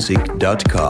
music.com.